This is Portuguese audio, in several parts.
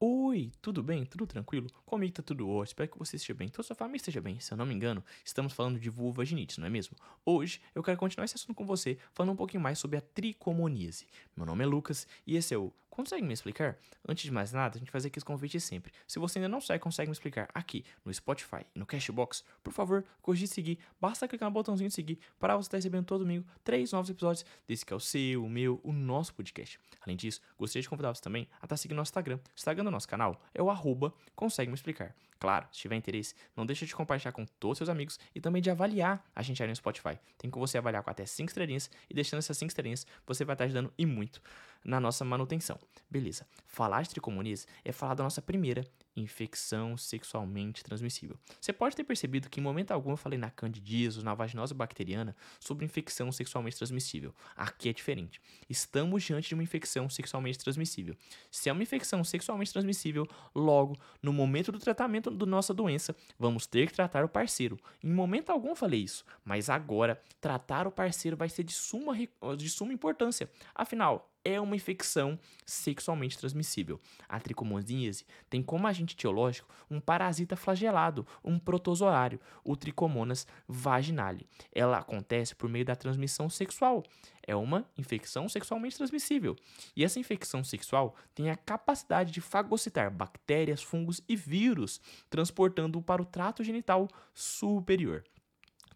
or Oi, tudo bem? Tudo tranquilo? Comigo tá tudo ótimo, espero que você esteja bem, toda sua família esteja bem. Se eu não me engano, estamos falando de vulvaginite, não é mesmo? Hoje eu quero continuar esse assunto com você, falando um pouquinho mais sobre a tricomoníase. Meu nome é Lucas e esse é o Consegue me explicar? Antes de mais nada, a gente fazer aqui os convites sempre. Se você ainda não sabe, consegue me explicar aqui no Spotify e no Cashbox, por favor, cogite seguir. Basta clicar no botãozinho de seguir para você estar recebendo todo domingo três novos episódios desse que é o seu, o meu, o nosso podcast. Além disso, gostaria de convidar você também a estar seguindo nosso Instagram. O Instagram do nosso canal é o arroba consegue me explicar. Claro, se tiver interesse, não deixe de compartilhar com todos os seus amigos e também de avaliar a gente aí no Spotify. Tem como você avaliar com até 5 estrelinhas e deixando essas 5 estrelinhas, você vai estar ajudando e muito na nossa manutenção. Beleza. Falar de tricomoníase é falar da nossa primeira infecção sexualmente transmissível. Você pode ter percebido que em momento algum eu falei na candidíase, na vaginose bacteriana, sobre infecção sexualmente transmissível. Aqui é diferente. Estamos diante de uma infecção sexualmente transmissível. Se é uma infecção sexualmente transmissível, logo, no momento do tratamento da nossa doença, vamos ter que tratar o parceiro. Em momento algum eu falei isso, mas agora tratar o parceiro vai ser de suma, de suma importância. Afinal, é uma infecção sexualmente transmissível. A tricomoníase tem como agente etiológico um parasita flagelado, um protozoário, o Trichomonas vaginale. Ela acontece por meio da transmissão sexual. É uma infecção sexualmente transmissível. E essa infecção sexual tem a capacidade de fagocitar bactérias, fungos e vírus, transportando-o para o trato genital superior.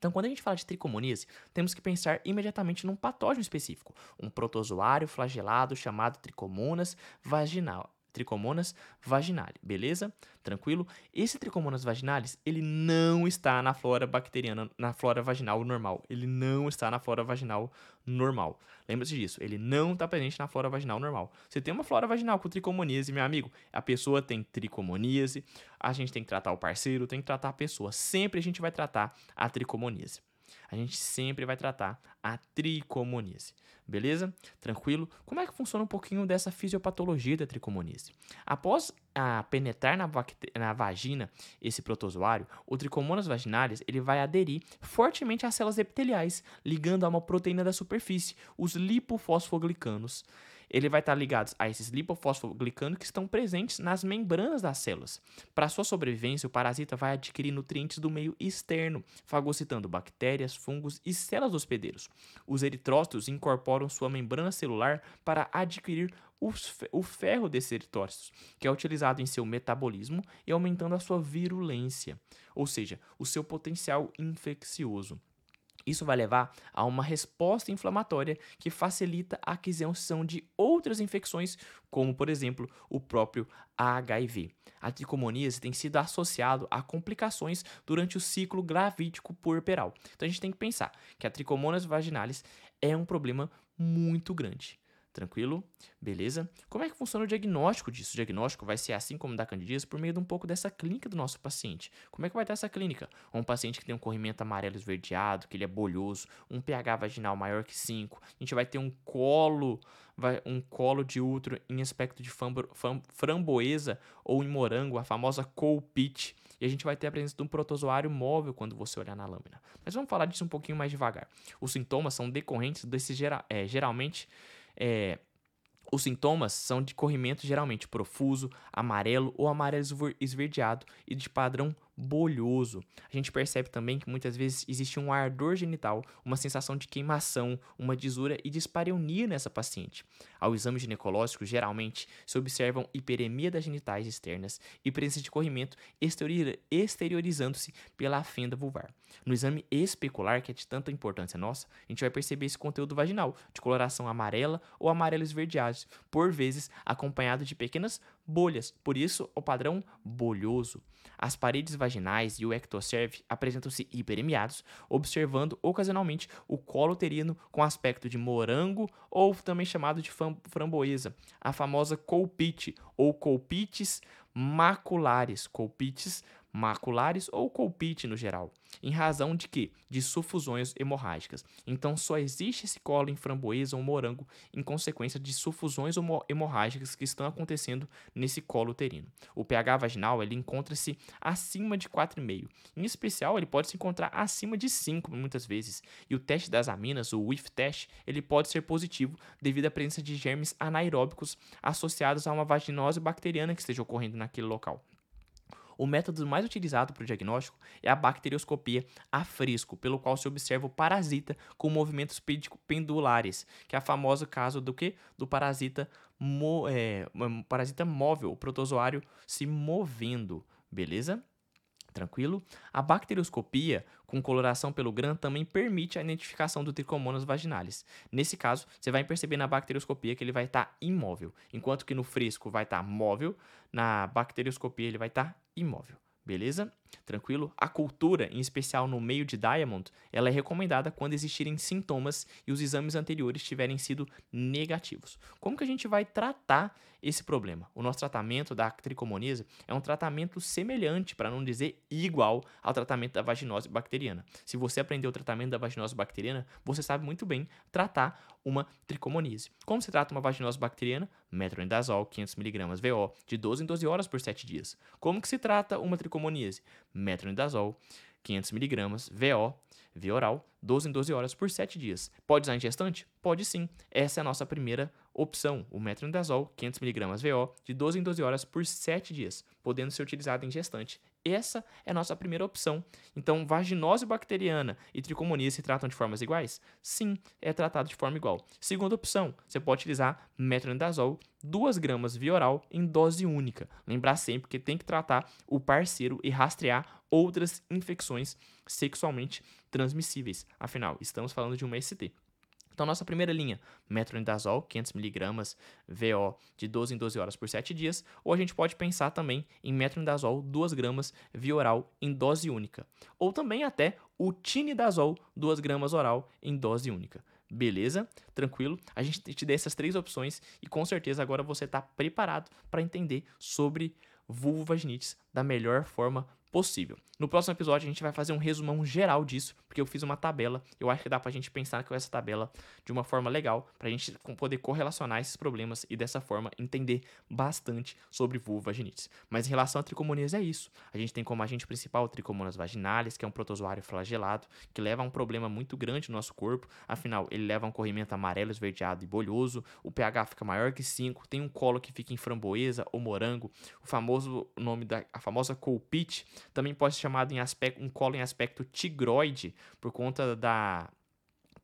Então, quando a gente fala de tricomoníase, temos que pensar imediatamente num patógeno específico, um protozoário flagelado chamado Trichomonas vaginal, Tricomonas vaginale, beleza? Tranquilo? Esse Tricomonas vaginalis, ele não está na flora bacteriana, na flora vaginal normal. Ele não está na flora vaginal normal. Lembre-se disso, ele não está presente na flora vaginal normal. Você tem uma flora vaginal com tricomoníase, meu amigo, a pessoa tem tricomoníase, a gente tem que tratar o parceiro, tem que tratar a pessoa. Sempre a gente vai tratar a tricomoníase a gente sempre vai tratar a tricomoníase. Beleza? Tranquilo? Como é que funciona um pouquinho dessa fisiopatologia da tricomoníase? Após a penetrar na, na, vagina esse protozoário, o tricomonas vaginalis ele vai aderir fortemente às células epiteliais, ligando a uma proteína da superfície, os lipofosfoglicanos ele vai estar ligado a esses lipofosfoglicanos que estão presentes nas membranas das células. Para sua sobrevivência, o parasita vai adquirir nutrientes do meio externo, fagocitando bactérias, fungos e células hospedeiros. Os eritrócitos incorporam sua membrana celular para adquirir o ferro desses eritrócitos, que é utilizado em seu metabolismo e aumentando a sua virulência, ou seja, o seu potencial infeccioso. Isso vai levar a uma resposta inflamatória que facilita a aquisição de outras infecções, como por exemplo o próprio HIV. A tricomoníase tem sido associado a complicações durante o ciclo gravídico puerperal. Então a gente tem que pensar que a tricomonas vaginalis é um problema muito grande. Tranquilo? Beleza? Como é que funciona o diagnóstico disso? O diagnóstico vai ser assim como da candidíase por meio de um pouco dessa clínica do nosso paciente. Como é que vai estar essa clínica? Um paciente que tem um corrimento amarelo esverdeado, que ele é bolhoso, um pH vaginal maior que 5. A gente vai ter um colo, vai, um colo de útero em aspecto de framboesa ou em morango, a famosa colpite. E a gente vai ter a presença de um protozoário móvel quando você olhar na lâmina. Mas vamos falar disso um pouquinho mais devagar. Os sintomas são decorrentes desse é, geralmente é, os sintomas são de corrimento geralmente profuso, amarelo ou amarelo esverdeado e de padrão bolhoso. A gente percebe também que muitas vezes existe um ardor genital, uma sensação de queimação, uma disura e dispareunia nessa paciente. Ao exame ginecológico, geralmente se observam hiperemia das genitais externas e presença de corrimento exteriorizando-se pela fenda vulvar. No exame especular, que é de tanta importância nossa, a gente vai perceber esse conteúdo vaginal, de coloração amarela ou amarelo esverdeado, por vezes acompanhado de pequenas bolhas, por isso o padrão bolhoso. As paredes vaginais e o ectocerve apresentam-se hiperemiados, observando ocasionalmente o colo uterino com aspecto de morango ou também chamado de framboesa, a famosa colpite ou colpites maculares, colpites maculares ou colpite no geral, em razão de que? De sufusões hemorrágicas. Então só existe esse colo em framboesa ou morango em consequência de sufusões hemorrágicas que estão acontecendo nesse colo uterino. O pH vaginal ele encontra-se acima de 4,5. Em especial, ele pode se encontrar acima de 5 muitas vezes. E o teste das aminas, o WIF test, ele pode ser positivo devido à presença de germes anaeróbicos associados a uma vaginose bacteriana que esteja ocorrendo naquele local. O método mais utilizado para o diagnóstico é a bacterioscopia a fresco, pelo qual se observa o parasita com movimentos pendulares, que é a famosa caso do que? Do parasita, mo, é, parasita móvel, o protozoário se movendo, beleza? Tranquilo? A bacterioscopia com coloração pelo GRAM também permite a identificação do tricomonas vaginalis. Nesse caso, você vai perceber na bacterioscopia que ele vai estar tá imóvel, enquanto que no fresco vai estar tá móvel, na bacterioscopia ele vai estar tá imóvel. Beleza? Tranquilo? A cultura, em especial no meio de Diamond, ela é recomendada quando existirem sintomas e os exames anteriores tiverem sido negativos. Como que a gente vai tratar esse problema? O nosso tratamento da tricomoníase é um tratamento semelhante, para não dizer igual, ao tratamento da vaginose bacteriana. Se você aprendeu o tratamento da vaginose bacteriana, você sabe muito bem tratar uma tricomoníase. Como se trata uma vaginose bacteriana? Metronidazol 500mg VO de 12 em 12 horas por 7 dias. Como que se trata uma tricomoníase? Metronidazol 500mg VO via oral 12 em 12 horas por 7 dias. Pode usar em gestante? Pode sim. Essa é a nossa primeira opção, o metronidazol 500mg VO de 12 em 12 horas por 7 dias, podendo ser utilizado em gestante. Essa é a nossa primeira opção. Então, vaginose bacteriana e tricomonia se tratam de formas iguais? Sim, é tratado de forma igual. Segunda opção, você pode utilizar metronidazol 2 gramas via oral em dose única. Lembrar sempre que tem que tratar o parceiro e rastrear outras infecções sexualmente transmissíveis. Afinal, estamos falando de uma ST. Então, nossa primeira linha, metronidazol, 500mg VO de 12 em 12 horas por 7 dias, ou a gente pode pensar também em metronidazol 2 gramas via oral em dose única, ou também até o tinidazol 2 gramas oral em dose única. Beleza? Tranquilo? A gente te dá essas três opções e com certeza agora você está preparado para entender sobre vulvovaginites da melhor forma possível. No próximo episódio a gente vai fazer um resumão geral disso, porque eu fiz uma tabela. Eu acho que dá pra gente pensar com essa tabela de uma forma legal, pra gente poder correlacionar esses problemas e dessa forma entender bastante sobre vulvaginites. Mas em relação a tricomonias é isso. A gente tem como agente principal o tricomonas vaginalis, que é um protozoário flagelado, que leva a um problema muito grande no nosso corpo. Afinal, ele leva a um corrimento amarelo, esverdeado e bolhoso. O pH fica maior que 5, tem um colo que fica em framboesa ou morango. O famoso nome da a famosa colpite também pode ser chamado em aspecto, um colo em aspecto tigroide, por conta da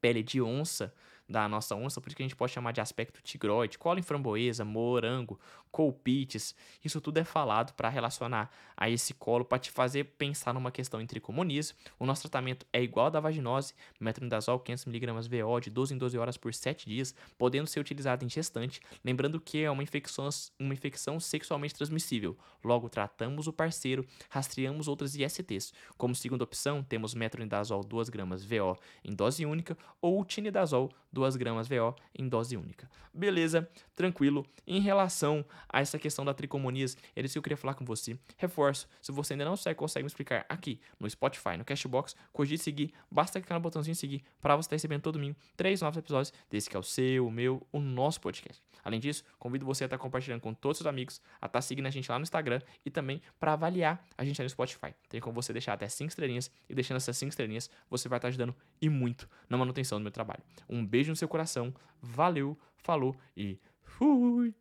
pele de onça da nossa onça, por isso que a gente pode chamar de aspecto tigroide, colo em framboesa, morango, colpites, isso tudo é falado para relacionar a esse colo, para te fazer pensar numa questão em tricomoníase. O nosso tratamento é igual da vaginose, metronidazol 500mg VO de 12 em 12 horas por 7 dias, podendo ser utilizado em gestante, lembrando que é uma infecção, uma infecção sexualmente transmissível. Logo, tratamos o parceiro, rastreamos outras ISTs. Como segunda opção, temos metronidazol 2 gramas VO em dose única ou tinidazol 2 gramas VO em dose única. Beleza, tranquilo. Em relação a essa questão da tricomonias, era isso que eu queria falar com você. Reforço, se você ainda não segue, consegue me explicar aqui no Spotify, no Cashbox, cogite seguir, basta clicar no botãozinho seguir para você estar recebendo todo domingo três novos episódios desse que é o seu, o meu, o nosso podcast. Além disso, convido você a estar compartilhando com todos os seus amigos, a estar seguindo a gente lá no Instagram e também para avaliar a gente aí no Spotify. Tem como você deixar até 5 estrelinhas e deixando essas 5 estrelinhas, você vai estar ajudando e muito na manutenção do meu trabalho. Um beijo no seu coração, valeu, falou e fui!